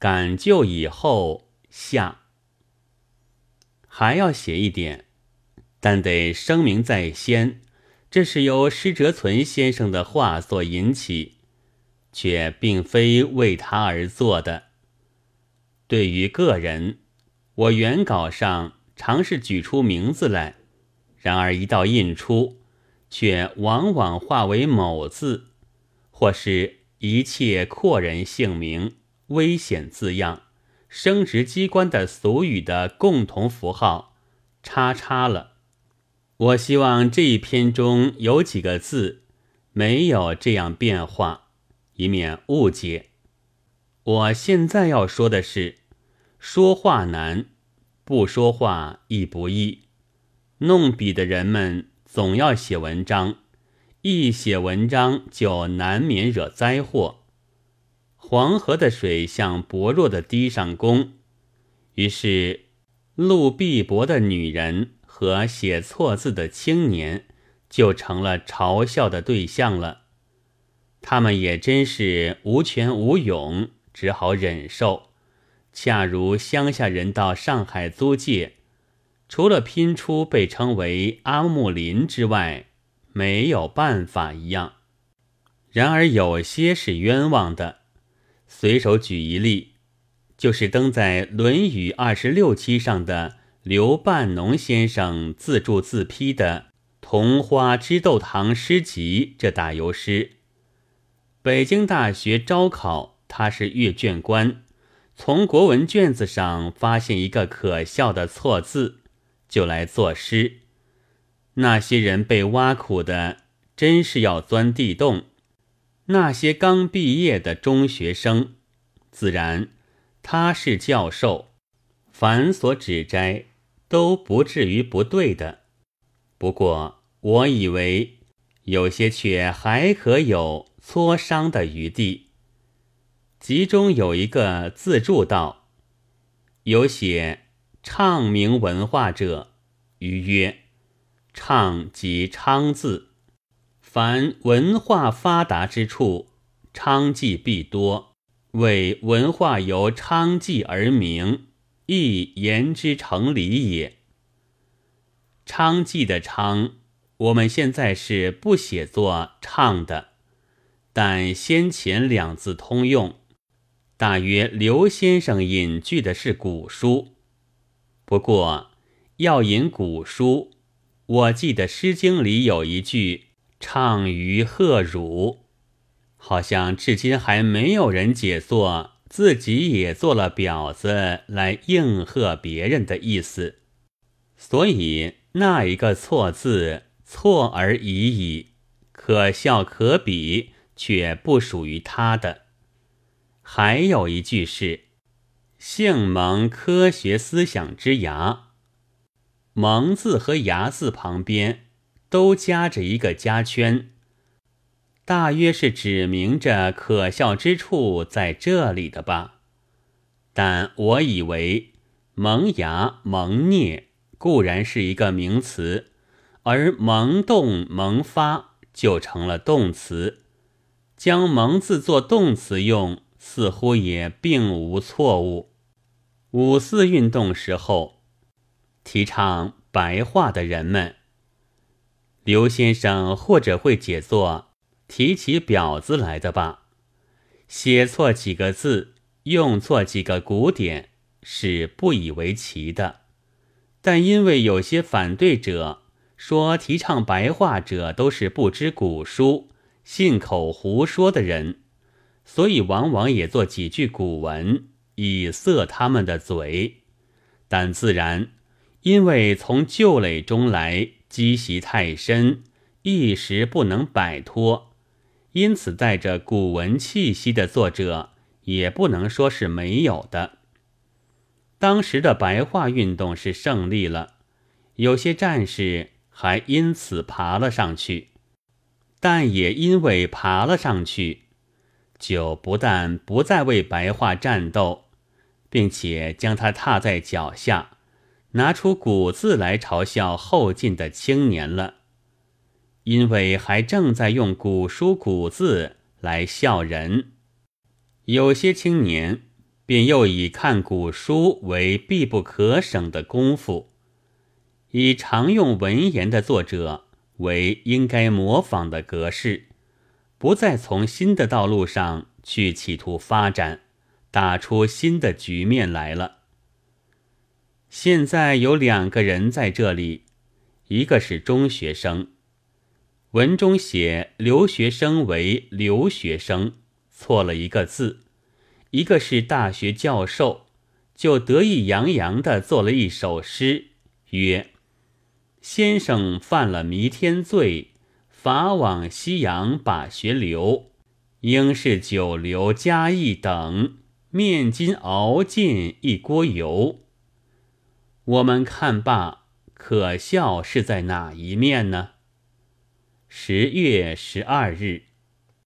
赶就以后下。还要写一点，但得声明在先，这是由施哲存先生的话所引起，却并非为他而做的。对于个人，我原稿上常是举出名字来，然而一到印出，却往往化为某字，或是一切阔人姓名、危险字样。生殖机关的俗语的共同符号，叉叉了。我希望这一篇中有几个字没有这样变化，以免误解。我现在要说的是，说话难，不说话亦不易。弄笔的人们总要写文章，一写文章就难免惹灾祸。黄河的水向薄弱的堤上攻，于是路碧薄的女人和写错字的青年就成了嘲笑的对象了。他们也真是无权无勇，只好忍受。恰如乡下人到上海租界，除了拼出被称为阿木林之外，没有办法一样。然而有些是冤枉的。随手举一例，就是登在《论语》二十六期上的刘半农先生自著自批的《桐花枝豆堂诗集》这打油诗。北京大学招考，他是阅卷官，从国文卷子上发现一个可笑的错字，就来作诗。那些人被挖苦的，真是要钻地洞。那些刚毕业的中学生，自然他是教授，凡所指摘都不至于不对的。不过我以为有些却还可有磋商的余地。其中有一个自注道：“有写畅明文化者，余曰：畅即昌字。”凡文化发达之处，昌妓必多。为文化由昌妓而名，亦言之成理也。昌妓的昌，我们现在是不写作唱的，但先前两字通用。大约刘先生引句的是古书，不过要引古书，我记得《诗经》里有一句。唱于贺汝，好像至今还没有人解作自己也做了婊子来应和别人的意思，所以那一个错字错而已矣，可笑可比，却不属于他的。还有一句是“姓蒙科学思想之牙”，蒙字和牙字旁边。都夹着一个加圈，大约是指明着可笑之处在这里的吧。但我以为萌芽、萌孽固然是一个名词，而萌动、萌发就成了动词，将“萌”字做动词用，似乎也并无错误。五四运动时候，提倡白话的人们。刘先生或者会解作提起婊子来的吧？写错几个字，用错几个古典是不以为奇的。但因为有些反对者说提倡白话者都是不知古书、信口胡说的人，所以往往也做几句古文以塞他们的嘴。但自然，因为从旧垒中来。积习太深，一时不能摆脱，因此带着古文气息的作者也不能说是没有的。当时的白话运动是胜利了，有些战士还因此爬了上去，但也因为爬了上去，就不但不再为白话战斗，并且将它踏在脚下。拿出古字来嘲笑后进的青年了，因为还正在用古书古字来笑人。有些青年便又以看古书为必不可省的功夫，以常用文言的作者为应该模仿的格式，不再从新的道路上去企图发展，打出新的局面来了。现在有两个人在这里，一个是中学生，文中写留学生为留学生，错了一个字；一个是大学教授，就得意洋洋地做了一首诗，曰：“先生犯了弥天罪，法往西洋把学留，应是九流加一等，面筋熬尽一锅油。”我们看罢，可笑是在哪一面呢？十月十二日。